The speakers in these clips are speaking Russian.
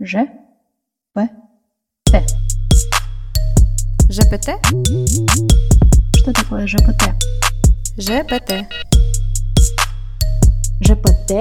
Ж. П. Т. ЖПТ? Что такое ЖПТ? ЖПТ. ЖПТ?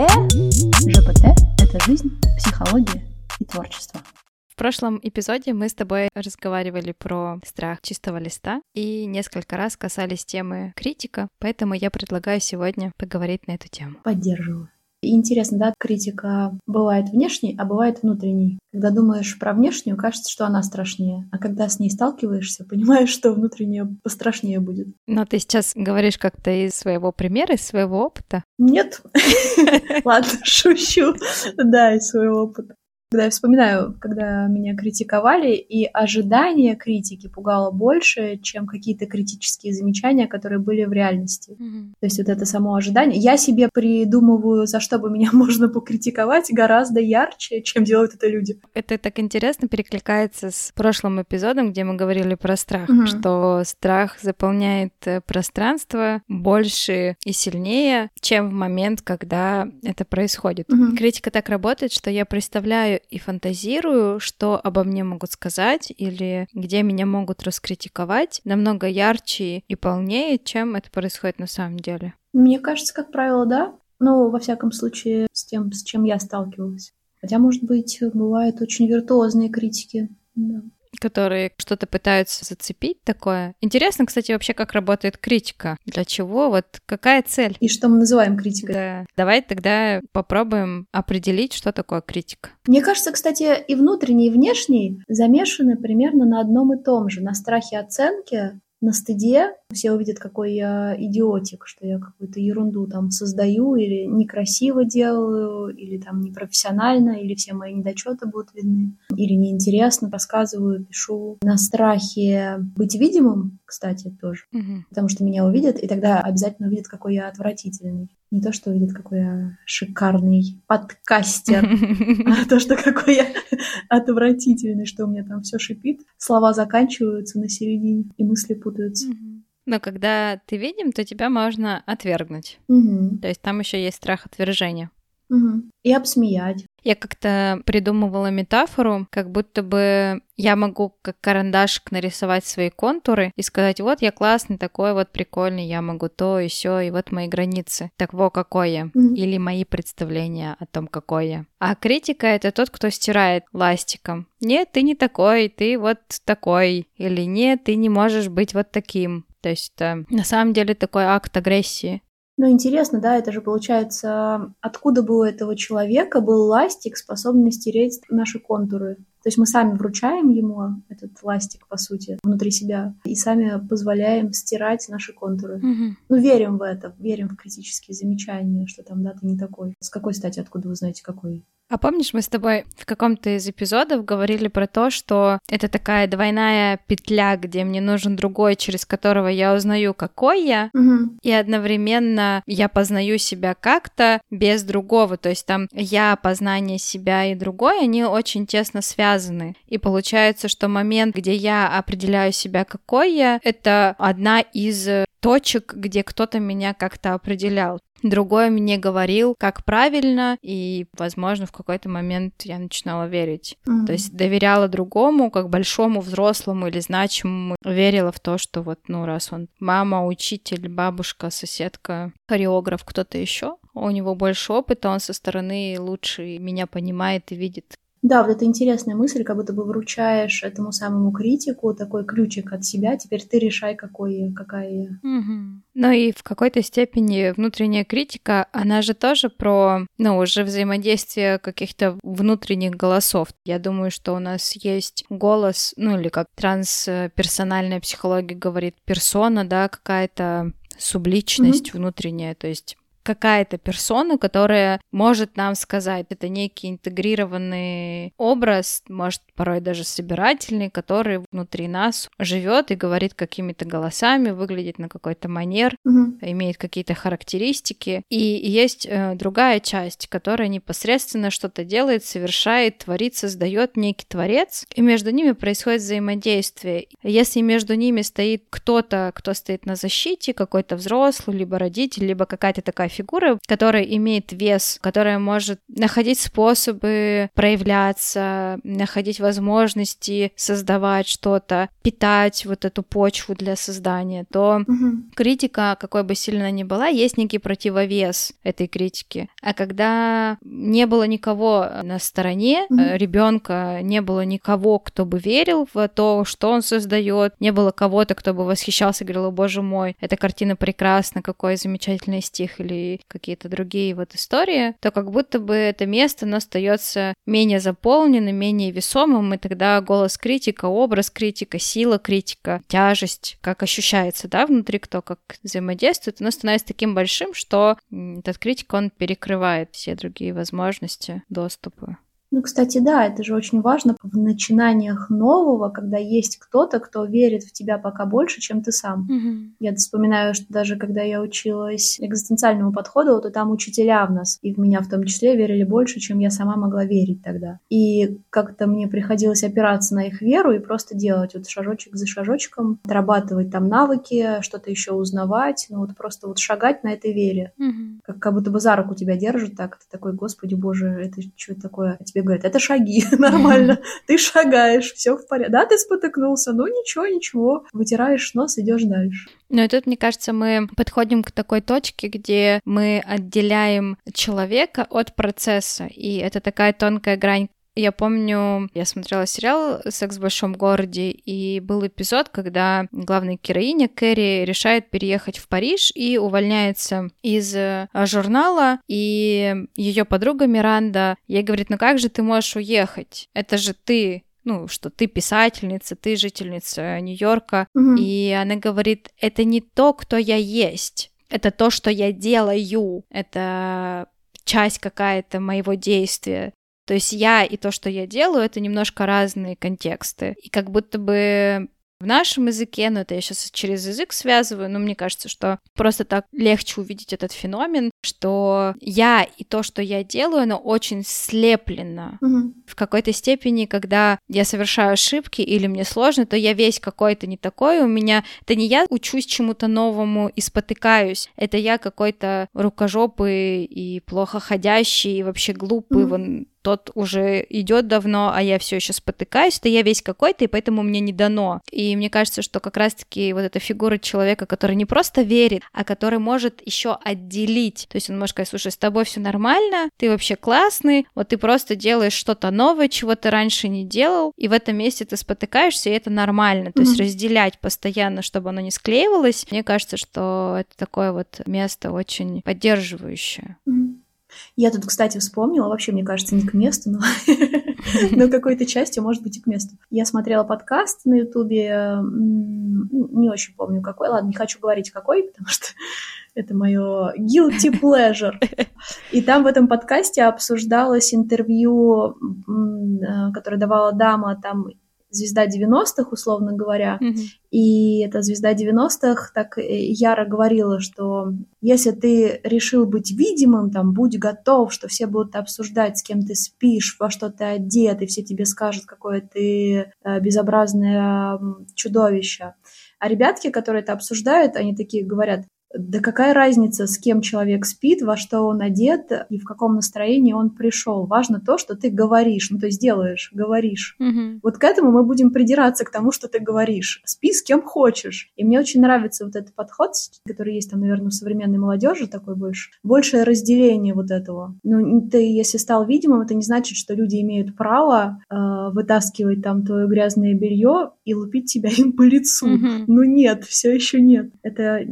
ЖПТ – это жизнь, психология и творчество. В прошлом эпизоде мы с тобой разговаривали про страх чистого листа и несколько раз касались темы критика, поэтому я предлагаю сегодня поговорить на эту тему. Поддерживаю. И интересно, да, критика бывает внешней, а бывает внутренней. Когда думаешь про внешнюю, кажется, что она страшнее. А когда с ней сталкиваешься, понимаешь, что внутренняя пострашнее будет. Но ты сейчас говоришь как-то из своего примера, из своего опыта? Нет. Ладно, шучу. Да, из своего опыта. Когда я вспоминаю, когда меня критиковали, и ожидание критики пугало больше, чем какие-то критические замечания, которые были в реальности. Mm-hmm. То есть вот это само ожидание. Я себе придумываю, за что бы меня можно покритиковать, гораздо ярче, чем делают это люди. Это так интересно перекликается с прошлым эпизодом, где мы говорили про страх, mm-hmm. что страх заполняет э, пространство больше и сильнее, чем в момент, когда это происходит. Mm-hmm. Критика так работает, что я представляю и фантазирую, что обо мне могут сказать или где меня могут раскритиковать, намного ярче и полнее, чем это происходит на самом деле. Мне кажется, как правило, да. Ну, во всяком случае, с тем, с чем я сталкивалась. Хотя, может быть, бывают очень виртуозные критики. Да которые что-то пытаются зацепить такое. Интересно, кстати, вообще, как работает критика. Для чего? Вот какая цель? И что мы называем критикой. Да. Давай тогда попробуем определить, что такое критика. Мне кажется, кстати, и внутренний, и внешний замешаны примерно на одном и том же. На страхе оценки на стыде все увидят, какой я идиотик, что я какую-то ерунду там создаю или некрасиво делаю, или там непрофессионально, или все мои недочеты будут видны, или неинтересно рассказываю, пишу. На страхе быть видимым, кстати, тоже, угу. потому что меня увидят, и тогда обязательно увидят, какой я отвратительный. Не то, что увидят, какой я шикарный подкастер, а то, что какой я отвратительный, что у меня там все шипит, слова заканчиваются на середине, и мысли путаются. Но когда ты видим, то тебя можно отвергнуть. Угу. То есть там еще есть страх отвержения. Угу. И обсмеять. Я как-то придумывала метафору, как будто бы я могу как карандашик нарисовать свои контуры и сказать, вот я классный, такой вот прикольный, я могу то и все, и вот мои границы. Так во какой я. Mm-hmm. Или мои представления о том, какой я. А критика — это тот, кто стирает ластиком. Нет, ты не такой, ты вот такой. Или нет, ты не можешь быть вот таким. То есть это на самом деле такой акт агрессии. Ну, интересно, да, это же получается, откуда бы у этого человека был ластик, способный стереть наши контуры. То есть мы сами вручаем ему этот ластик, по сути, внутри себя, и сами позволяем стирать наши контуры. Mm-hmm. Ну, верим в это, верим в критические замечания, что там, да, ты не такой. С какой стати, откуда вы знаете, какой? А помнишь, мы с тобой в каком-то из эпизодов говорили про то, что это такая двойная петля, где мне нужен другой, через которого я узнаю, какой я, угу. и одновременно я познаю себя как-то без другого. То есть там я, познание себя и другой, они очень тесно связаны. И получается, что момент, где я определяю себя, какой я, это одна из точек, где кто-то меня как-то определял. Другой мне говорил, как правильно, и, возможно, в какой-то момент я начинала верить. Mm-hmm. То есть доверяла другому, как большому, взрослому или значимому, верила в то, что вот, ну, раз он мама, учитель, бабушка, соседка, хореограф, кто-то еще, у него больше опыта, он со стороны лучше меня понимает и видит. Да, вот это интересная мысль, как будто бы вручаешь этому самому критику такой ключик от себя, теперь ты решай, какой, какая я. Угу. Ну и в какой-то степени внутренняя критика, она же тоже про, ну, уже взаимодействие каких-то внутренних голосов. Я думаю, что у нас есть голос, ну или как трансперсональная психология говорит, персона, да, какая-то субличность mm внутренняя, то есть какая-то персона, которая может нам сказать, это некий интегрированный образ, может порой даже собирательный, который внутри нас живет и говорит какими-то голосами, выглядит на какой-то манер, угу. имеет какие-то характеристики. И есть э, другая часть, которая непосредственно что-то делает, совершает, творит, создает некий творец, и между ними происходит взаимодействие. Если между ними стоит кто-то, кто стоит на защите, какой-то взрослый, либо родитель, либо какая-то такая фигура, которая имеет вес, которая может находить способы проявляться, находить возможности создавать что-то, питать вот эту почву для создания, то угу. критика, какой бы сильно ни была, есть некий противовес этой критики. А когда не было никого на стороне угу. ребенка, не было никого, кто бы верил в то, что он создает, не было кого-то, кто бы восхищался, говорил, о боже мой, эта картина прекрасна, какой замечательный стих или какие-то другие вот истории, то как будто бы это место, оно остается менее заполненным, менее весомым, и тогда голос критика, образ критика, сила критика, тяжесть, как ощущается, да, внутри кто как взаимодействует, оно становится таким большим, что этот критик, он перекрывает все другие возможности доступа. Ну, кстати, да, это же очень важно в начинаниях нового, когда есть кто-то, кто верит в тебя пока больше, чем ты сам. Mm-hmm. Я вспоминаю, что даже когда я училась экзистенциальному подходу, то там учителя в нас, и в меня в том числе, верили больше, чем я сама могла верить тогда. И как-то мне приходилось опираться на их веру и просто делать вот шажочек за шажочком, отрабатывать там навыки, что-то еще узнавать, ну вот просто вот шагать на этой вере. Mm-hmm. Как, как будто бы за руку тебя держат так, ты такой, господи боже, это что такое? тебе говорят, это шаги, нормально, ты шагаешь, все в порядке. Да, ты спотыкнулся, ну ничего, ничего, вытираешь нос, идешь дальше. Ну и тут, мне кажется, мы подходим к такой точке, где мы отделяем человека от процесса, и это такая тонкая грань, я помню, я смотрела сериал «Секс в большом городе», и был эпизод, когда главная героиня Кэрри решает переехать в Париж и увольняется из э, журнала, и ее подруга Миранда ей говорит, ну как же ты можешь уехать? Это же ты, ну, что ты писательница, ты жительница Нью-Йорка. Угу. И она говорит, это не то, кто я есть, это то, что я делаю, это часть какая-то моего действия. То есть я и то, что я делаю, это немножко разные контексты. И как будто бы в нашем языке, но это я сейчас через язык связываю, но мне кажется, что просто так легче увидеть этот феномен, что я и то, что я делаю, оно очень слеплено. Угу. В какой-то степени, когда я совершаю ошибки или мне сложно, то я весь какой-то не такой, у меня... Это не я учусь чему-то новому и спотыкаюсь, это я какой-то рукожопый и плохо ходящий, и вообще глупый, угу. вон тот уже идет давно, а я все еще спотыкаюсь, то я весь какой-то, и поэтому мне не дано. И мне кажется, что как раз-таки вот эта фигура человека, который не просто верит, а который может еще отделить. То есть он может сказать, слушай, с тобой все нормально, ты вообще классный, вот ты просто делаешь что-то новое, чего ты раньше не делал, и в этом месте ты спотыкаешься, и это нормально. То mm-hmm. есть разделять постоянно, чтобы оно не склеивалось. Мне кажется, что это такое вот место очень поддерживающее. Mm-hmm. Я тут, кстати, вспомнила, вообще, мне кажется, не к месту, но, но какой-то частью, может быть, и к месту. Я смотрела подкаст на Ютубе, не очень помню какой, ладно, не хочу говорить какой, потому что это мое guilty pleasure. И там в этом подкасте обсуждалось интервью, э, которое давала дама там звезда 90-х, условно говоря. Mm-hmm. И эта звезда 90-х так э, яро говорила, что если ты решил быть видимым, там, будь готов, что все будут обсуждать, с кем ты спишь, во что ты одет, и все тебе скажут, какое ты э, безобразное чудовище. А ребятки, которые это обсуждают, они такие говорят, да какая разница, с кем человек спит, во что он одет и в каком настроении он пришел. Важно то, что ты говоришь, ну то есть делаешь, говоришь. Угу. Вот к этому мы будем придираться к тому, что ты говоришь. Спи с кем хочешь. И мне очень нравится вот этот подход, который есть там, наверное, у современной молодежи такой больше. Большее разделение вот этого. Ну, ты, если стал видимым, это не значит, что люди имеют право э, вытаскивать там твое грязное белье и лупить тебя им по лицу. Угу. Ну нет, все еще нет. Это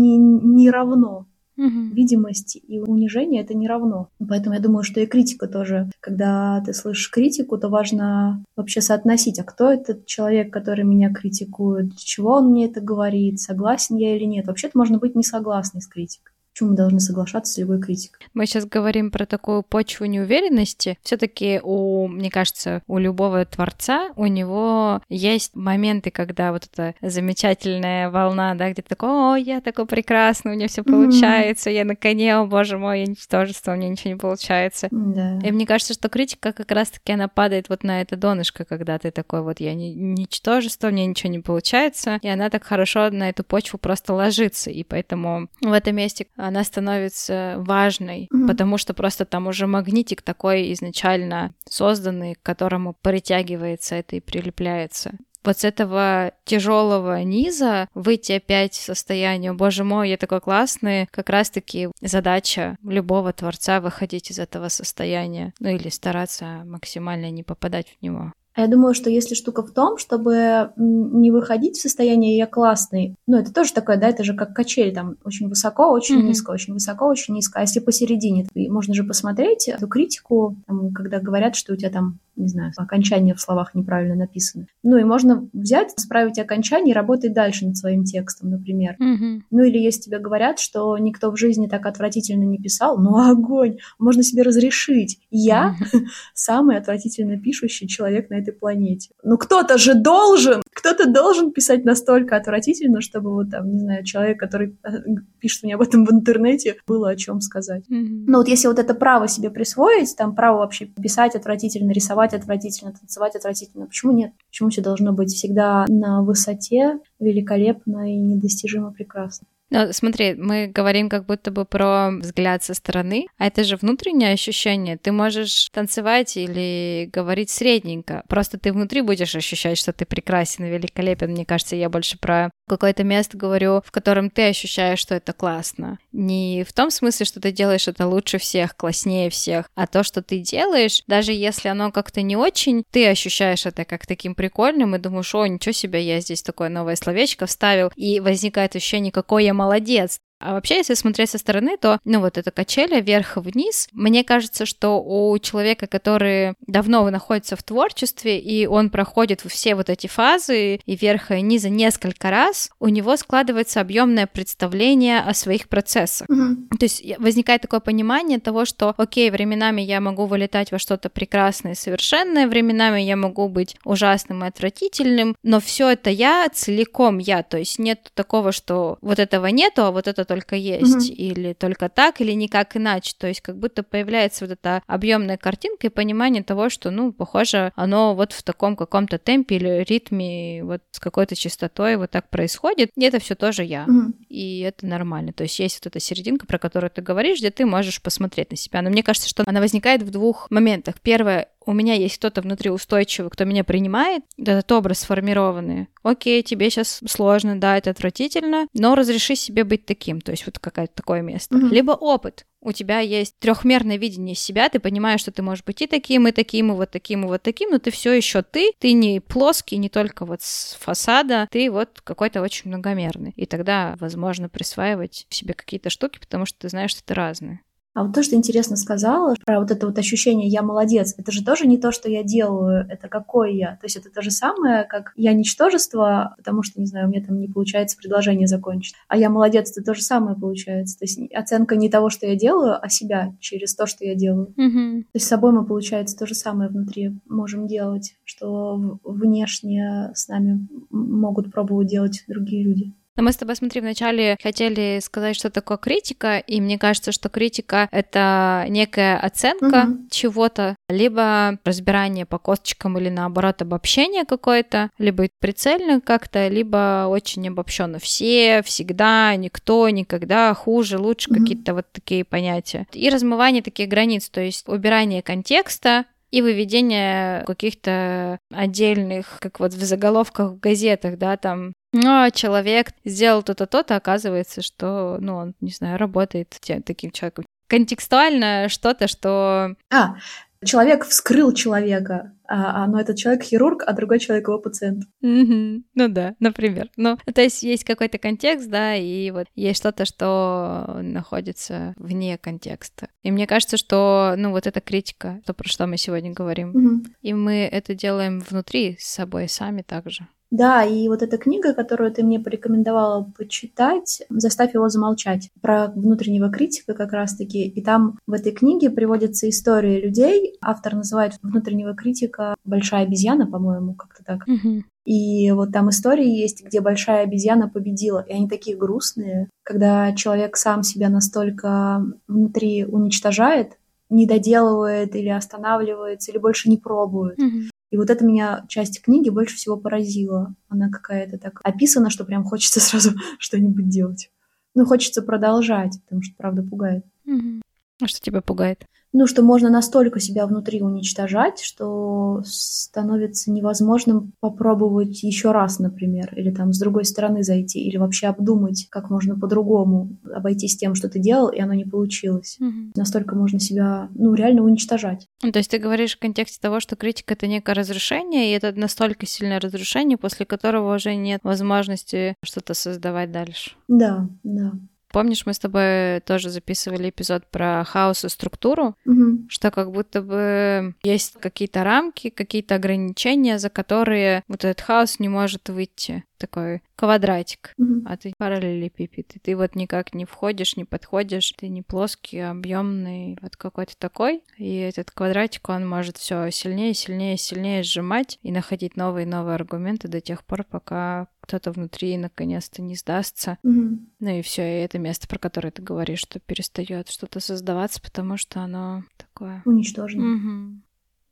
не, не равно. Угу. Видимость и унижение это не равно. Поэтому я думаю, что и критика тоже. Когда ты слышишь критику, то важно вообще соотносить, а кто этот человек, который меня критикует, для чего он мне это говорит, согласен я или нет. Вообще-то можно быть не согласной с критикой. Почему мы должны соглашаться с любой критикой? Мы сейчас говорим про такую почву неуверенности. Все-таки у, мне кажется, у любого творца у него есть моменты, когда вот эта замечательная волна, да, где ты такой, о, я такой прекрасный, у меня все получается, mm-hmm. я на коне, о боже мой, я ничтожество, у меня ничего не получается. Да. И мне кажется, что критика как раз-таки она падает вот на это донышко, когда ты такой вот, я не, ничтожество, у меня ничего не получается, и она так хорошо на эту почву просто ложится, и поэтому в этом месте она становится важной, mm-hmm. потому что просто там уже магнитик такой изначально созданный, к которому притягивается это и прилепляется вот с этого тяжелого низа выйти опять в состояние, боже мой, я такой классный, как раз-таки задача любого творца выходить из этого состояния, ну или стараться максимально не попадать в него. А я думаю, что если штука в том, чтобы не выходить в состояние «я классный», ну, это тоже такое, да, это же как качель, там, очень высоко, очень mm-hmm. низко, очень высоко, очень низко. А если посередине, можно же посмотреть эту критику, там, когда говорят, что у тебя там не знаю, окончание в словах неправильно написано. Ну и можно взять, справить окончание и работать дальше над своим текстом, например. Mm-hmm. Ну или если тебе говорят, что никто в жизни так отвратительно не писал, ну огонь, можно себе разрешить. Я mm-hmm. самый отвратительно пишущий человек на этой планете. Ну кто-то же должен, кто-то должен писать настолько отвратительно, чтобы вот там, не знаю, человек, который э, пишет мне об этом в интернете, было о чем сказать. Mm-hmm. Но вот если вот это право себе присвоить, там право вообще писать отвратительно, рисовать отвратительно, танцевать отвратительно. Почему нет? Почему все должно быть всегда на высоте, великолепно и недостижимо прекрасно? Ну, смотри, мы говорим как будто бы про взгляд со стороны, а это же внутреннее ощущение. Ты можешь танцевать или говорить средненько. Просто ты внутри будешь ощущать, что ты прекрасен и великолепен. Мне кажется, я больше про какое-то место говорю, в котором ты ощущаешь, что это классно. Не в том смысле, что ты делаешь это лучше всех, класснее всех, а то, что ты делаешь, даже если оно как-то не очень, ты ощущаешь это как таким прикольным и думаешь, о, ничего себе, я здесь такое новое словечко вставил, и возникает ощущение, какой я молодец. А вообще, если смотреть со стороны, то, ну, вот эта качеля вверх-вниз, мне кажется, что у человека, который давно находится в творчестве, и он проходит все вот эти фазы и вверх и низа несколько раз, у него складывается объемное представление о своих процессах. Mm-hmm. То есть возникает такое понимание того, что, окей, временами я могу вылетать во что-то прекрасное и совершенное, временами я могу быть ужасным и отвратительным, но все это я целиком я, то есть нет такого, что вот этого нету, а вот это только есть, mm-hmm. или только так, или никак иначе. То есть как будто появляется вот эта объемная картинка и понимание того, что, ну, похоже, оно вот в таком каком-то темпе или ритме, вот с какой-то частотой вот так происходит. И это все тоже я. Mm-hmm. И это нормально. То есть есть вот эта серединка, про которую ты говоришь, где ты можешь посмотреть на себя. Но мне кажется, что она возникает в двух моментах. Первое, у меня есть кто-то внутри устойчивый, кто меня принимает, этот образ сформированный. Окей, тебе сейчас сложно, да, это отвратительно, но разреши себе быть таким, то есть вот какое-то такое место. Mm-hmm. Либо опыт. У тебя есть трехмерное видение себя, ты понимаешь, что ты можешь быть и таким, и таким, и вот таким, и вот таким, но ты все еще ты, ты не плоский, не только вот с фасада, ты вот какой-то очень многомерный. И тогда возможно присваивать себе какие-то штуки, потому что ты знаешь, что ты разный. А вот то, что интересно сказала, про вот это вот ощущение «я молодец», это же тоже не то, что я делаю, это какой я. То есть это то же самое, как «я ничтожество», потому что, не знаю, у меня там не получается предложение закончить. А «я молодец» — это то же самое получается. То есть оценка не того, что я делаю, а себя через то, что я делаю. Mm-hmm. То есть с собой мы, получается, то же самое внутри можем делать, что внешне с нами могут пробовать делать другие люди. Но мы с тобой, смотри, вначале хотели сказать, что такое критика, и мне кажется, что критика — это некая оценка угу. чего-то, либо разбирание по косточкам или, наоборот, обобщение какое-то, либо прицельно как-то, либо очень обобщенно. Все, всегда, никто, никогда, хуже, лучше, угу. какие-то вот такие понятия. И размывание таких границ, то есть убирание контекста, и выведение каких-то отдельных, как вот в заголовках в газетах, да, там ну, а человек сделал то-то, то-то, оказывается, что, ну, он, не знаю, работает таким человеком. Контекстуально что-то, что... А, человек вскрыл человека, а, а, но этот человек хирург, а другой человек его пациент. Mm-hmm. Ну да, например. Ну, то есть есть какой-то контекст, да, и вот есть что-то, что находится вне контекста. И мне кажется, что, ну, вот эта критика, то, про что мы сегодня говорим, mm-hmm. и мы это делаем внутри с собой сами также. Да, и вот эта книга, которую ты мне порекомендовала почитать, «Заставь его замолчать», про внутреннего критика как раз-таки. И там в этой книге приводятся истории людей. Автор называет внутреннего критика «большая обезьяна», по-моему, как-то так. Угу. И вот там истории есть, где большая обезьяна победила, и они такие грустные, когда человек сам себя настолько внутри уничтожает, не доделывает или останавливается, или больше не пробует. Mm-hmm. И вот это меня часть книги больше всего поразила. Она какая-то так описана, что прям хочется сразу что-нибудь делать. Ну, хочется продолжать, потому что правда пугает. Угу. А что тебя пугает? Ну, что можно настолько себя внутри уничтожать, что становится невозможным попробовать еще раз, например, или там с другой стороны зайти, или вообще обдумать, как можно по-другому обойтись тем, что ты делал, и оно не получилось. Угу. Настолько можно себя, ну, реально уничтожать. Ну, то есть ты говоришь в контексте того, что критика — это некое разрушение, и это настолько сильное разрушение, после которого уже нет возможности что-то создавать дальше. Да, да. Помнишь, мы с тобой тоже записывали эпизод про хаос и структуру, угу. что как будто бы есть какие-то рамки, какие-то ограничения, за которые вот этот хаос не может выйти такой квадратик, mm-hmm. а ты параллелепипед. И ты вот никак не входишь, не подходишь, ты не плоский, объемный, вот какой-то такой. И этот квадратик, он может все сильнее, сильнее, сильнее сжимать и находить новые и новые аргументы до тех пор, пока кто-то внутри наконец-то не сдастся. Mm-hmm. Ну и все, и это место, про которое ты говоришь, что перестает что-то создаваться, потому что оно такое. Уничтожено. Mm-hmm.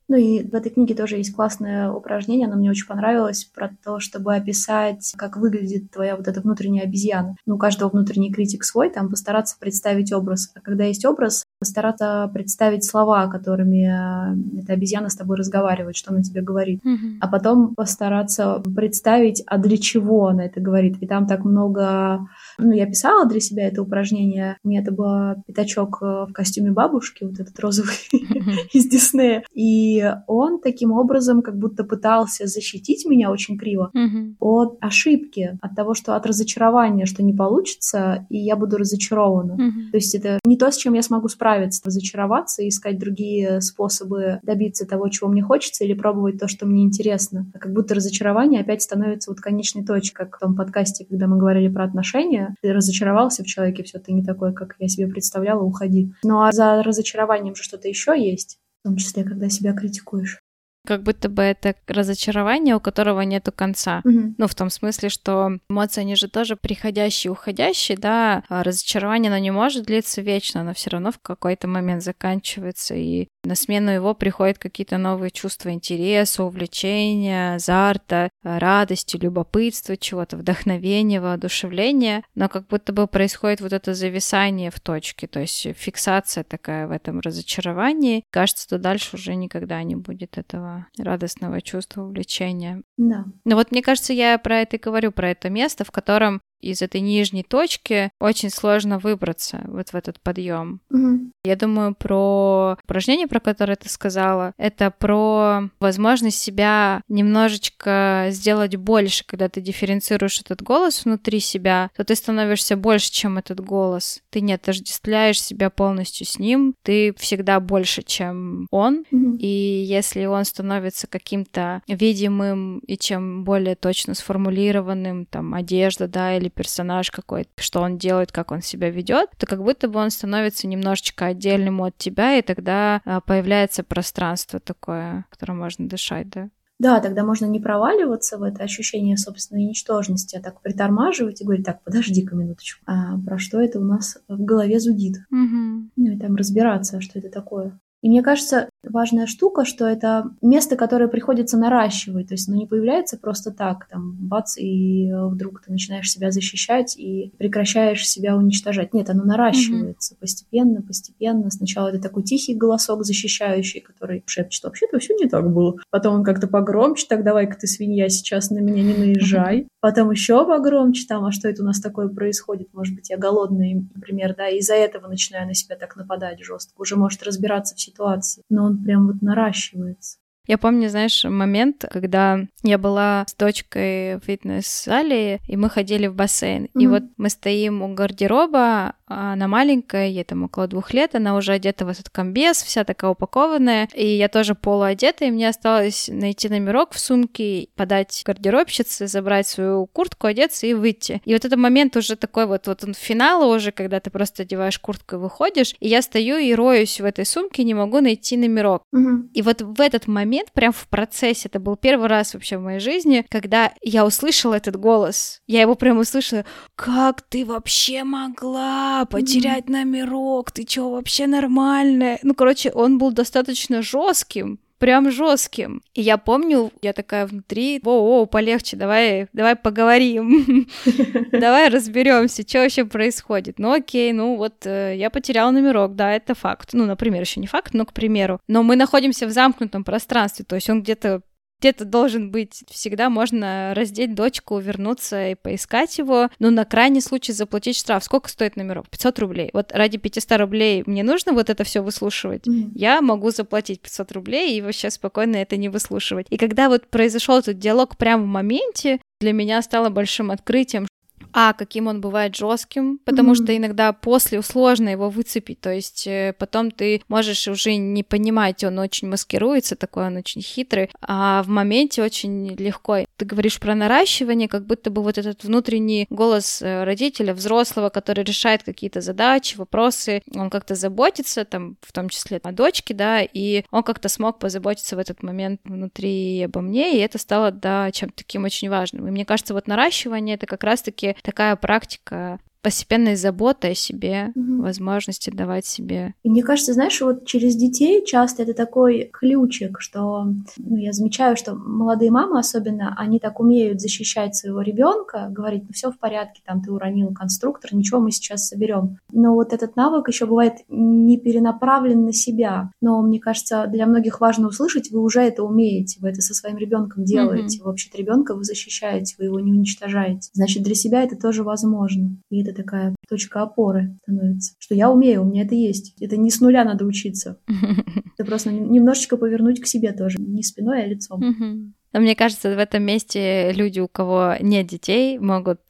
Ну и в этой книге тоже есть классное упражнение, оно мне очень понравилось, про то, чтобы описать, как выглядит твоя вот эта внутренняя обезьяна. Ну, у каждого внутренний критик свой, там постараться представить образ. А когда есть образ, постараться представить слова, которыми э, эта обезьяна с тобой разговаривает, что она тебе говорит. Mm-hmm. А потом постараться представить, а для чего она это говорит. И там так много... Ну, я писала для себя это упражнение. У меня это был пятачок э, в костюме бабушки, вот этот розовый из Диснея. И он таким образом как будто пытался защитить меня очень криво mm-hmm. от ошибки, от того, что от разочарования, что не получится, и я буду разочарована. Mm-hmm. То есть это не то, с чем я смогу справиться, разочароваться и искать другие способы добиться того, чего мне хочется, или пробовать то, что мне интересно. Как будто разочарование опять становится вот конечной точкой, как в том подкасте, когда мы говорили про отношения. Ты разочаровался в человеке, все, ты не такой, как я себе представляла, уходи. Ну а за разочарованием же что-то еще есть в том числе, когда себя критикуешь как будто бы это разочарование, у которого нету конца. Угу. Ну, в том смысле, что эмоции, они же тоже приходящие, уходящие, да, а разочарование, оно не может длиться вечно, оно все равно в какой-то момент заканчивается, и на смену его приходят какие-то новые чувства интереса, увлечения, азарта, радости, любопытства, чего-то, вдохновения, воодушевления, но как будто бы происходит вот это зависание в точке, то есть фиксация такая в этом разочаровании. Кажется, что дальше уже никогда не будет этого радостного чувства увлечения. Да. Но вот мне кажется, я про это и говорю, про это место, в котором из этой нижней точки очень сложно выбраться вот в этот подъем. Угу. Я думаю про упражнение, про которое ты сказала, это про возможность себя немножечко сделать больше, когда ты дифференцируешь этот голос внутри себя, то ты становишься больше, чем этот голос. Ты не отождествляешь себя полностью с ним, ты всегда больше, чем он. Угу. И если он становится каким-то видимым и чем более точно сформулированным, там, одежда, да, или персонаж какой-то, что он делает, как он себя ведет, то как будто бы он становится немножечко отдельным от тебя, и тогда а, появляется пространство такое, которое можно дышать, да? Да, тогда можно не проваливаться в это ощущение собственной ничтожности, а так притормаживать и говорить, так, подожди-ка минуточку, а про что это у нас в голове зудит? Угу. Ну и там разбираться, что это такое. И мне кажется, важная штука, что это место, которое приходится наращивать. То есть оно не появляется просто так, там, бац, и вдруг ты начинаешь себя защищать и прекращаешь себя уничтожать. Нет, оно наращивается mm-hmm. постепенно, постепенно. Сначала это такой тихий голосок защищающий, который шепчет, вообще-то все не так было. Потом он как-то погромче, так давай-ка ты, свинья, сейчас на меня не наезжай. Потом еще погромче, там, а что это у нас такое происходит? Может быть, я голодный, например, да, и из-за этого начинаю на себя так нападать жестко. Уже может разбираться в ситуации, но он прям вот наращивается. Я помню, знаешь, момент, когда я была с дочкой в фитнес-зале, и мы ходили в бассейн. Mm-hmm. И вот мы стоим у гардероба, а она маленькая, ей там около двух лет, она уже одета в этот комбез, вся такая упакованная, и я тоже полуодета, и мне осталось найти номерок в сумке, подать гардеробщице, забрать свою куртку, одеться и выйти. И вот этот момент уже такой вот, вот он финала уже, когда ты просто одеваешь куртку и выходишь, и я стою и роюсь в этой сумке, не могу найти номерок. Mm-hmm. И вот в этот момент момент, прям в процессе, это был первый раз вообще в моей жизни, когда я услышала этот голос. Я его прям услышала. Как ты вообще могла потерять номерок? Ты чё, вообще нормальная? Ну, короче, он был достаточно жестким прям жестким. И я помню, я такая внутри, о, о, полегче, давай, давай поговорим, давай разберемся, что вообще происходит. Ну окей, ну вот э, я потеряла номерок, да, это факт. Ну, например, еще не факт, но к примеру. Но мы находимся в замкнутом пространстве, то есть он где-то где-то должен быть. Всегда можно раздеть дочку, вернуться и поискать его. Ну, на крайний случай заплатить штраф. Сколько стоит номерок? 500 рублей. Вот ради 500 рублей мне нужно вот это все выслушивать. Mm-hmm. Я могу заплатить 500 рублей и вообще спокойно это не выслушивать. И когда вот произошел этот диалог прямо в моменте, для меня стало большим открытием, а, каким он бывает жестким, потому mm-hmm. что иногда после сложно его выцепить, то есть э, потом ты можешь уже не понимать, он очень маскируется, такой он очень хитрый, а в моменте очень легко. Ты говоришь про наращивание, как будто бы вот этот внутренний голос э, родителя, взрослого, который решает какие-то задачи, вопросы, он как-то заботится, там, в том числе о дочке, да, и он как-то смог позаботиться в этот момент внутри обо мне, и это стало, да, чем-то таким очень важным. И мне кажется, вот наращивание — это как раз-таки такая практика постепенной заботы о себе, угу. возможности давать себе. И мне кажется, знаешь, вот через детей часто это такой ключик, что ну, я замечаю, что молодые мамы особенно, они так умеют защищать своего ребенка, говорить, ну все в порядке, там ты уронил конструктор, ничего, мы сейчас соберем. Но вот этот навык еще бывает не перенаправлен на себя. Но мне кажется, для многих важно услышать, вы уже это умеете, вы это со своим ребенком делаете. Угу. Вообще-то ребенка вы защищаете, вы его не уничтожаете. Значит, для себя это тоже возможно. И это это такая точка опоры становится. Что я умею, у меня это есть. Это не с нуля надо учиться. Это просто немножечко повернуть к себе тоже. Не спиной, а лицом. Но мне кажется, в этом месте люди, у кого нет детей, могут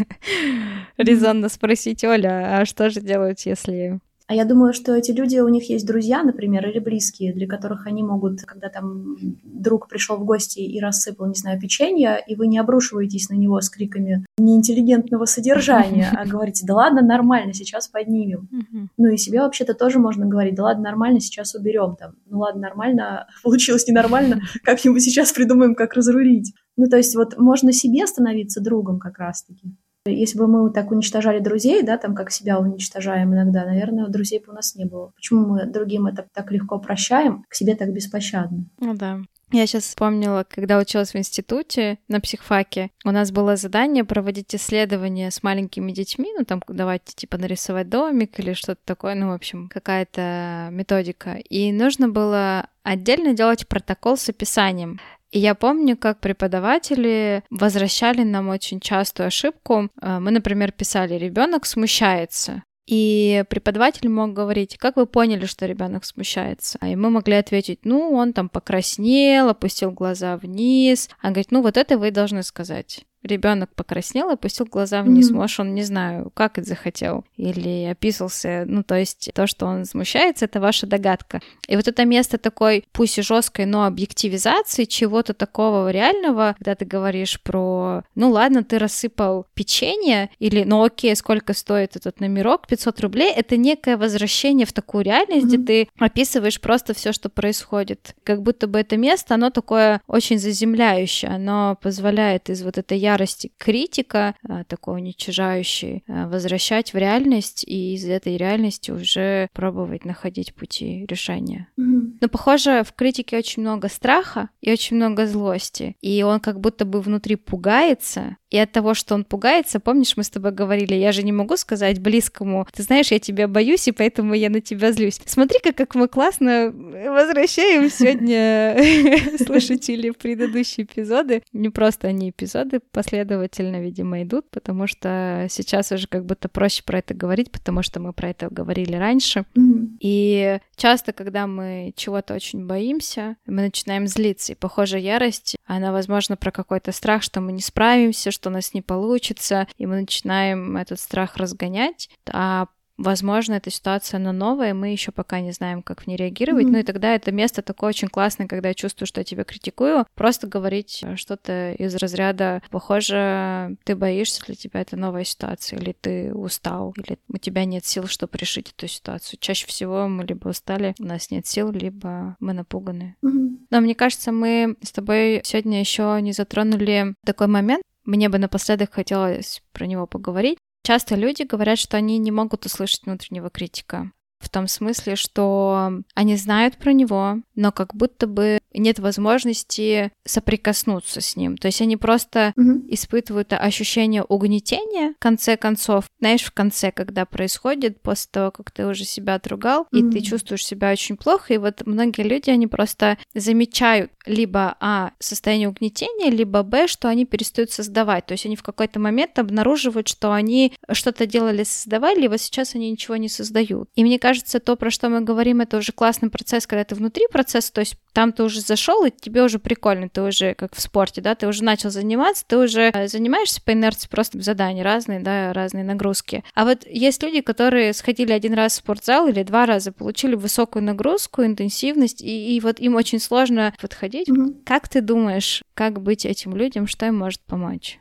резонно спросить, Оля, а что же делать, если а я думаю, что эти люди, у них есть друзья, например, или близкие, для которых они могут, когда там друг пришел в гости и рассыпал, не знаю, печенье, и вы не обрушиваетесь на него с криками неинтеллигентного содержания, а говорите, да ладно, нормально, сейчас поднимем. Ну и себе вообще-то тоже можно говорить, да ладно, нормально, сейчас уберем там. Ну ладно, нормально, получилось ненормально, как-нибудь сейчас придумаем, как разрулить. Ну то есть вот можно себе становиться другом как раз-таки. Если бы мы так уничтожали друзей, да, там как себя уничтожаем иногда, наверное, друзей бы у нас не было. Почему мы другим это так легко прощаем, к себе так беспощадно? Ну да. Я сейчас вспомнила, когда училась в институте на психфаке, у нас было задание проводить исследования с маленькими детьми, ну там давайте типа нарисовать домик или что-то такое, ну в общем какая-то методика. И нужно было отдельно делать протокол с описанием. И я помню, как преподаватели возвращали нам очень частую ошибку. Э, мы, например, писали, ребенок смущается. И преподаватель мог говорить, как вы поняли, что ребенок смущается? И мы могли ответить, ну, он там покраснел, опустил глаза вниз. А говорит, ну, вот это вы должны сказать ребенок покраснел и опустил глаза вниз. Mm-hmm. Может, он, не знаю, как это захотел. Или описался. Ну, то есть то, что он смущается, это ваша догадка. И вот это место такой, пусть и жесткой, но объективизации чего-то такого реального, когда ты говоришь про, ну ладно, ты рассыпал печенье, или, ну окей, сколько стоит этот номерок, 500 рублей, это некое возвращение в такую реальность, mm-hmm. где ты описываешь просто все, что происходит. Как будто бы это место, оно такое очень заземляющее, оно позволяет из вот этой ярости критика, а, такой уничижающий, а, возвращать в реальность и из этой реальности уже пробовать находить пути решения. Mm-hmm. Но, похоже, в критике очень много страха и очень много злости. И он как будто бы внутри пугается, и от того, что он пугается, помнишь, мы с тобой говорили, я же не могу сказать близкому, ты знаешь, я тебя боюсь, и поэтому я на тебя злюсь. Смотри-ка, как мы классно возвращаем сегодня слушателей предыдущие эпизоды. Не просто они эпизоды последовательно, видимо, идут, потому что сейчас уже как будто проще про это говорить, потому что мы про это говорили раньше. И часто, когда мы чего-то очень боимся, мы начинаем злиться. И, похоже, ярость, она, возможно, про какой-то страх, что мы не справимся, что у нас не получится, и мы начинаем этот страх разгонять, а Возможно, эта ситуация, она новая, мы еще пока не знаем, как в ней реагировать. Mm-hmm. Ну и тогда это место такое очень классное, когда я чувствую, что я тебя критикую. Просто говорить что-то из разряда «Похоже, ты боишься, для тебя это новая ситуация, или ты устал, или у тебя нет сил, чтобы решить эту ситуацию». Чаще всего мы либо устали, у нас нет сил, либо мы напуганы. Mm-hmm. Но мне кажется, мы с тобой сегодня еще не затронули такой момент, мне бы напоследок хотелось про него поговорить. Часто люди говорят, что они не могут услышать внутреннего критика. В том смысле, что они знают про него, но как будто бы нет возможности соприкоснуться с ним. То есть они просто Мгм. испытывают ощущение угнетения в конце концов. Знаешь, в конце, когда происходит, после того, как ты уже себя отругал, и ты чувствуешь себя очень плохо, и вот многие люди, они просто замечают либо, а, состояние угнетения, либо, б, что они перестают создавать. То есть они в какой-то момент обнаруживают, что они что-то делали, создавали, и вот сейчас они ничего не создают. И мне кажется, то, про что мы говорим, это уже классный процесс, когда ты внутри процесса, то есть там ты уже зашел, и тебе уже прикольно, ты уже как в спорте, да, ты уже начал заниматься, ты уже э, занимаешься по инерции просто задания разные, да, разные нагрузки. А вот есть люди, которые сходили один раз в спортзал или два раза, получили высокую нагрузку, интенсивность, и, и вот им очень сложно подходить. Мгм. Как ты думаешь, как быть этим людям, что им может помочь?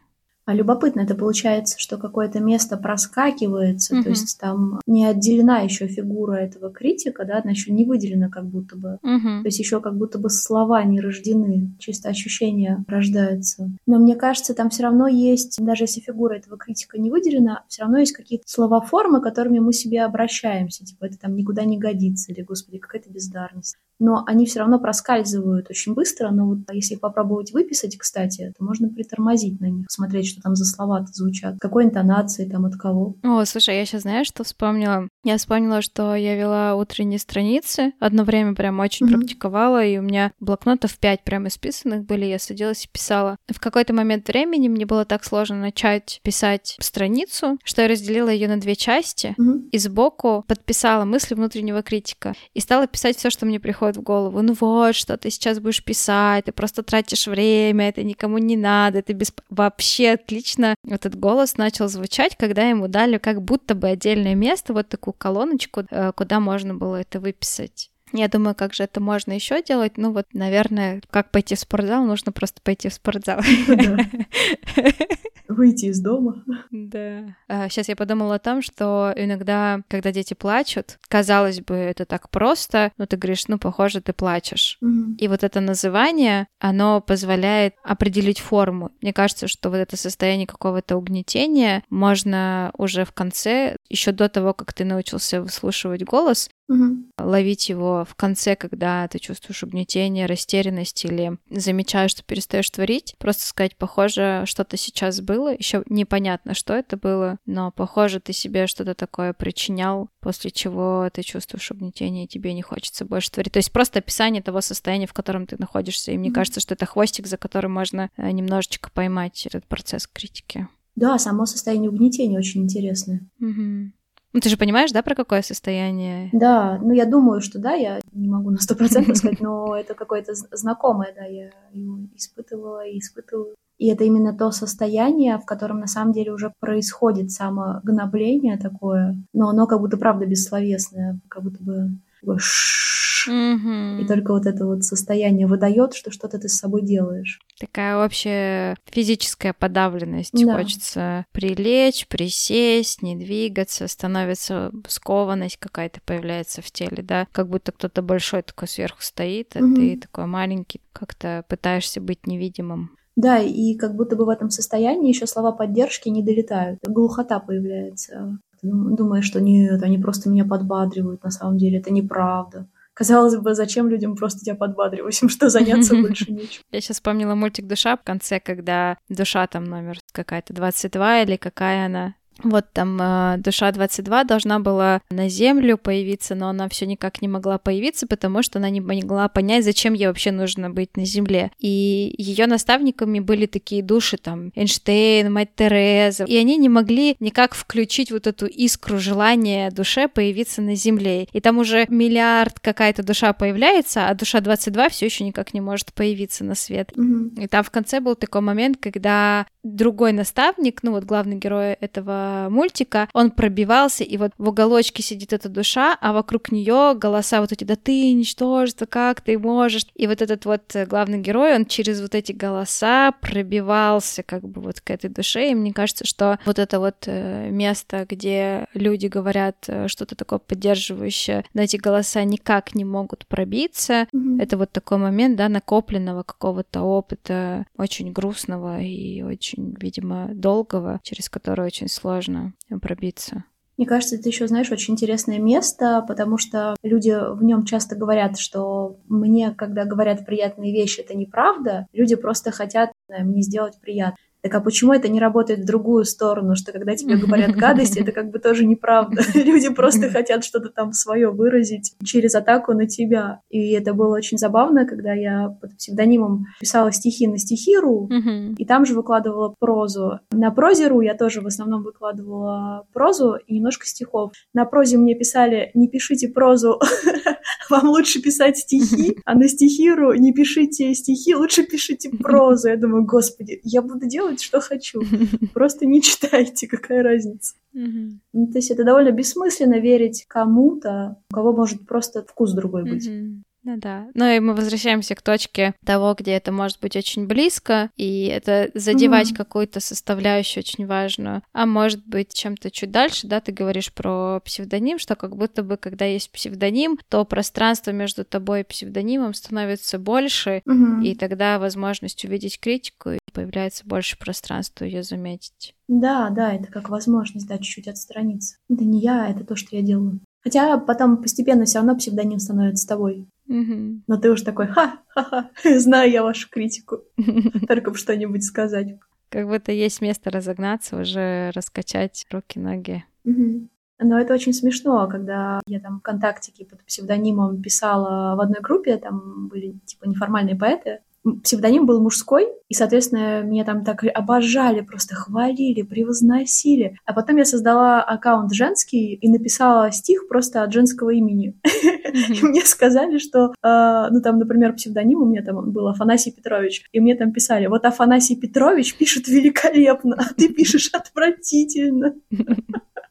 А любопытно, это получается, что какое-то место проскакивается, Мгм. то есть там не отделена еще фигура этого критика, да, она еще не выделена как будто бы. Мгм. То есть еще как будто бы слова не рождены, чисто ощущение рождается. Но мне кажется, там все равно есть, даже если фигура этого критика не выделена, все равно есть какие-то слова-формы, которыми мы себе обращаемся. Типа это там никуда не годится, или, господи, какая-то бездарность. Но они все равно проскальзывают очень быстро, но вот если их попробовать выписать, кстати, то можно притормозить на них, смотреть, что там за слова-то звучат, какой интонации там от кого. О, слушай, я сейчас знаешь, что вспомнила? Я вспомнила, что я вела утренние страницы. Одно время прям очень Мгм. практиковала, и у меня блокнотов пять прям исписанных были, я садилась и писала. В какой-то момент времени мне было так сложно начать писать страницу, что я разделила ее на две части, Мгм. и сбоку подписала мысли внутреннего критика и стала писать все, что мне приходит в голову. Ну вот, что ты сейчас будешь писать, ты просто тратишь время, это никому не надо, ты без... Вообще отлично этот голос начал звучать, когда ему дали как будто бы отдельное место, вот такую колоночку, э, куда можно было это выписать. Я думаю, как же это можно еще делать? Ну вот, наверное, как пойти в спортзал, нужно просто пойти в спортзал. Выйти из дома. Да. Сейчас я подумала о том, что иногда, когда дети плачут, казалось бы, это так просто, но ты говоришь, ну, похоже, ты плачешь. И вот это называние, оно позволяет определить форму. Мне кажется, что вот это состояние какого-то угнетения можно уже в конце, еще до того, как ты научился выслушивать голос, Мгм. ловить его в конце, когда ты чувствуешь угнетение, растерянность или замечаешь, что перестаешь творить, просто сказать, похоже, что-то сейчас было, еще непонятно, что это было, но похоже, ты себе что-то такое причинял, после чего ты чувствуешь угнетение, и тебе не хочется больше творить. То есть просто описание того состояния, в котором ты находишься, и мне Мгм. кажется, что это хвостик, за которым можно э, немножечко поймать этот процесс критики. Да, само состояние угнетения очень интересное. Мгм. Ну, ты же понимаешь, да, про какое состояние? Да, ну я думаю, что да, я не могу на сто процентов сказать, но это какое-то знакомое, да, я его испытывала и испытываю. И это именно то состояние, в котором на самом деле уже происходит самогнобление такое, но оно как будто правда бессловесное, как будто бы и только вот это вот состояние выдает, что что-то ты с собой делаешь. Такая общая физическая подавленность. Да. Хочется прилечь, присесть, не двигаться, становится скованность какая-то появляется в теле, да, как будто кто-то большой такой сверху стоит, а Мгм. ты такой маленький, как-то пытаешься быть невидимым. Да, и как будто бы в этом состоянии еще слова поддержки не долетают. Глухота появляется. Ты дум- думаешь, что нет, они просто меня подбадривают, на самом деле это неправда. Казалось бы, зачем людям просто тебя подбадривать, им что заняться больше нечем. Я сейчас вспомнила мультик «Душа» в конце, когда душа там номер какая-то 22 или какая она. Вот там э, душа 22 должна была на Землю появиться, но она все никак не могла появиться, потому что она не могла понять, зачем ей вообще нужно быть на Земле. И ее наставниками были такие души, там, Эйнштейн, мать Тереза, и они не могли никак включить вот эту искру желания душе появиться на Земле. И там уже миллиард какая-то душа появляется, а душа 22 все еще никак не может появиться на свет. Мгм. И там в конце был такой момент, когда другой наставник, ну вот главный герой этого мультика, он пробивался, и вот в уголочке сидит эта душа, а вокруг нее голоса вот эти, да ты ничтожество, как ты можешь? И вот этот вот э, главный герой, он через вот эти голоса пробивался как бы вот к этой душе, и мне кажется, что вот это вот э, место, где люди говорят э, что-то такое поддерживающее, но эти голоса никак не могут пробиться, Мгм. это вот такой момент, да, накопленного какого-то опыта, очень грустного и очень, видимо, долгого, через который очень сложно пробиться. Мне кажется, это еще, знаешь, очень интересное место, потому что люди в нем часто говорят, что мне, когда говорят приятные вещи, это неправда. Люди просто хотят мне сделать приятно. Так а почему это не работает в другую сторону, что когда тебе говорят гадости, это как бы тоже неправда. Люди просто хотят что-то там свое выразить через атаку на тебя. И это было очень забавно, когда я под псевдонимом писала стихи на стихиру, и там же выкладывала прозу. На прозеру я тоже в основном выкладывала прозу и немножко стихов. На прозе мне писали «не пишите прозу, вам лучше писать стихи», а на стихиру «не пишите стихи, лучше пишите прозу». Я думаю, господи, я буду делать делать, что хочу. Просто не читайте, какая разница. Ну, то есть это довольно бессмысленно верить кому-то, у кого может просто вкус другой быть. Ну да. Ну и мы возвращаемся к точке того, где это может быть очень близко, и это задевать mm-hmm. какую-то составляющую очень важную. А может быть чем-то чуть дальше, да, ты говоришь про псевдоним, что как будто бы, когда есть псевдоним, то пространство между тобой и псевдонимом становится больше, mm-hmm. и тогда возможность увидеть критику, появляется больше пространства ее заметить. Да, да, это как возможность, да, чуть-чуть отстраниться. Это не я, это то, что я делаю. Хотя потом постепенно все равно псевдоним становится тобой. Угу. Но ты уж такой, ха-ха-ха, знаю я вашу критику. Только бы что-нибудь сказать. Как будто есть место разогнаться, уже раскачать руки-ноги. Угу. Но это очень смешно, когда я там ВКонтакте под псевдонимом писала в одной группе, там были типа неформальные поэты, псевдоним был мужской, и, соответственно, меня там так обожали, просто хвалили, превозносили. А потом я создала аккаунт женский и написала стих просто от женского имени. И мне сказали, что, э, ну там, например, псевдоним у меня там был Афанасий Петрович, и мне там писали, вот Афанасий Петрович пишет великолепно, а ты пишешь отвратительно.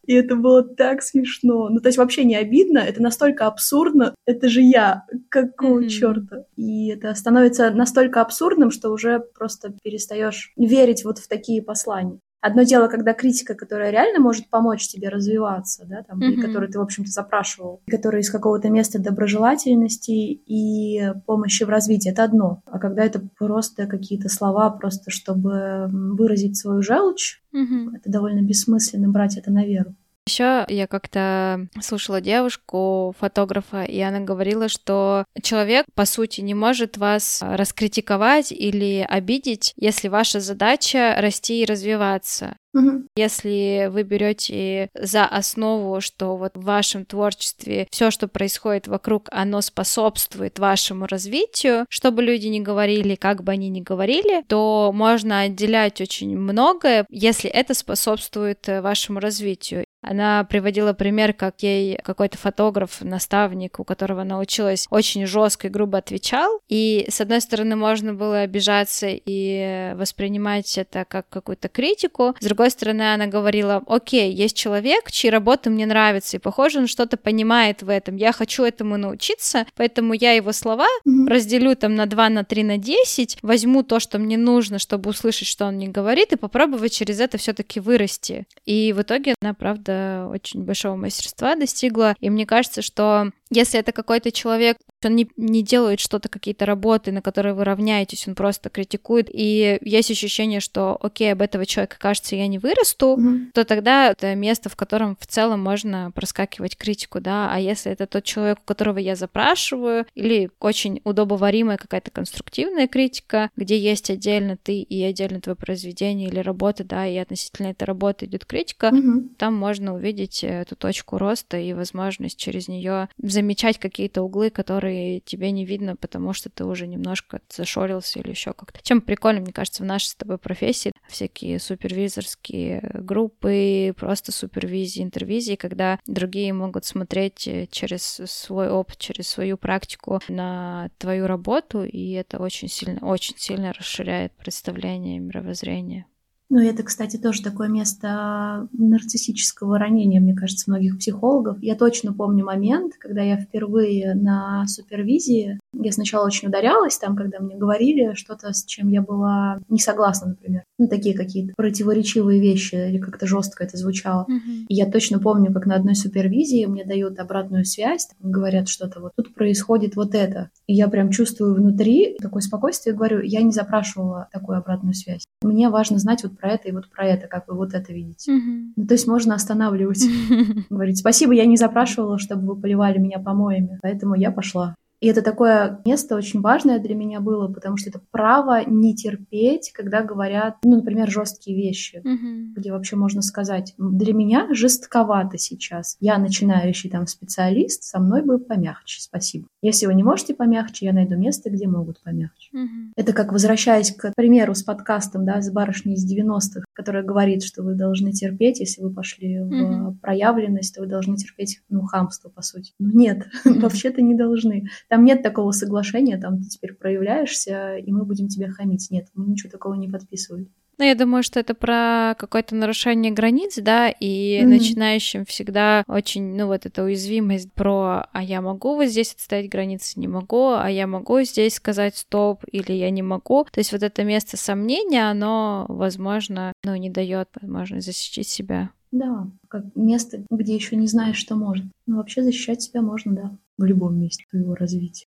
И это было так смешно. Ну, то есть вообще не обидно, это настолько абсурдно. Это же я. Какого mm-hmm. черта? И это становится настолько абсурдным, что уже просто перестаешь верить вот в такие послания. Одно дело, когда критика, которая реально может помочь тебе развиваться, да, там, mm-hmm. и которую ты, в общем-то, запрашивал, которая из какого-то места доброжелательности и помощи в развитии, это одно. А когда это просто какие-то слова, просто чтобы выразить свою желчь, mm-hmm. это довольно бессмысленно брать это на веру. Еще я как-то слушала девушку, фотографа, и она говорила, что человек, по сути, не может вас раскритиковать или обидеть, если ваша задача расти и развиваться. Угу. Если вы берете за основу, что вот в вашем творчестве все, что происходит вокруг, оно способствует вашему развитию, что бы люди ни говорили, как бы они ни говорили, то можно отделять очень многое, если это способствует вашему развитию. Она приводила пример, как ей какой-то фотограф, наставник, у которого она училась, очень жестко и грубо отвечал. И, с одной стороны, можно было обижаться и воспринимать это как какую-то критику. С другой стороны, она говорила, окей, есть человек, чьи работы мне нравятся, и, похоже, он что-то понимает в этом. Я хочу этому научиться, поэтому я его слова mm-hmm. разделю там на 2, на 3, на 10, возьму то, что мне нужно, чтобы услышать, что он мне говорит, и попробовать через это все таки вырасти. И в итоге она, правда, очень большого мастерства достигла. И мне кажется, что если это какой-то человек, он не, не делает что-то, какие-то работы, на которые вы равняетесь, он просто критикует, и есть ощущение, что, окей, об этого человека, кажется, я не вырасту, mm-hmm. то тогда это место, в котором в целом можно проскакивать критику, да, а если это тот человек, у которого я запрашиваю, или очень удобоваримая какая-то конструктивная критика, где есть отдельно ты и отдельно твое произведение или работа, да, и относительно этой работы идет критика, mm-hmm. там можно увидеть эту точку роста и возможность через нее замечать какие-то углы, которые тебе не видно, потому что ты уже немножко зашорился или еще как-то. Чем прикольно, мне кажется, в нашей с тобой профессии всякие супервизорские группы, просто супервизии, интервизии, когда другие могут смотреть э, через свой опыт, через свою практику на твою работу, и это очень сильно, очень сильно расширяет представление, мировоззрение. Ну, это, кстати, тоже такое место нарциссического ранения, мне кажется, многих психологов. Я точно помню момент, когда я впервые на супервизии Я сначала очень ударялась там, когда мне говорили что-то, с чем я была не согласна, например. Ну, такие какие-то противоречивые вещи, или как-то жестко это звучало. Mm-hmm. И я точно помню, как на одной супервизии мне дают обратную связь, говорят что-то, вот тут происходит вот это. И я прям чувствую внутри такое спокойствие, говорю, я не запрашивала такую обратную связь. Мне важно знать вот про это и вот про это, как вы вот это видите. Mm-hmm. Ну, то есть можно останавливать, говорить, спасибо, я не запрашивала, чтобы вы поливали меня помоями, поэтому я пошла. И это такое место очень важное для меня было, потому что это право не терпеть, когда говорят, ну, например, жесткие вещи, mm-hmm. где вообще можно сказать, для меня жестковато сейчас. Я начинающий там специалист, со мной бы помягче, спасибо. Если вы не можете помягче, я найду место, где могут помягче. Mm-hmm. Это как возвращаясь к примеру с подкастом, да, с барышней из 90-х, которая говорит, что вы должны терпеть, если вы пошли в mm-hmm. проявленность, то вы должны терпеть, ну, хамство, по сути. Ну, нет, вообще-то не должны. Там нет такого соглашения, там ты теперь проявляешься, и мы будем тебя хамить. Нет, мы ничего такого не подписывали. Ну, я думаю, что это про какое-то нарушение границ, да, и mm-hmm. начинающим всегда очень, ну, вот эта уязвимость про «а я могу вот здесь отставить границы, не могу, а я могу здесь сказать стоп или я не могу». То есть вот это место сомнения, оно, возможно, ну, не дает возможность защитить себя. Да, как место, где еще не знаешь, что можно. Но вообще защищать себя можно, да, в любом месте твоего развития.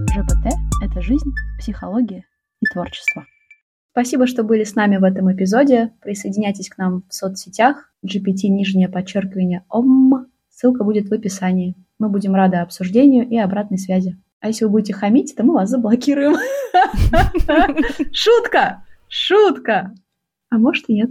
ЖПТ — это жизнь, психология и творчество. Спасибо, что были с нами в этом эпизоде. Присоединяйтесь к нам в соцсетях GPT нижнее подчеркивание ОМ. Ссылка будет в описании. Мы будем рады обсуждению и обратной связи. А если вы будете хамить, то мы вас заблокируем. Шутка! Шутка! А может и нет.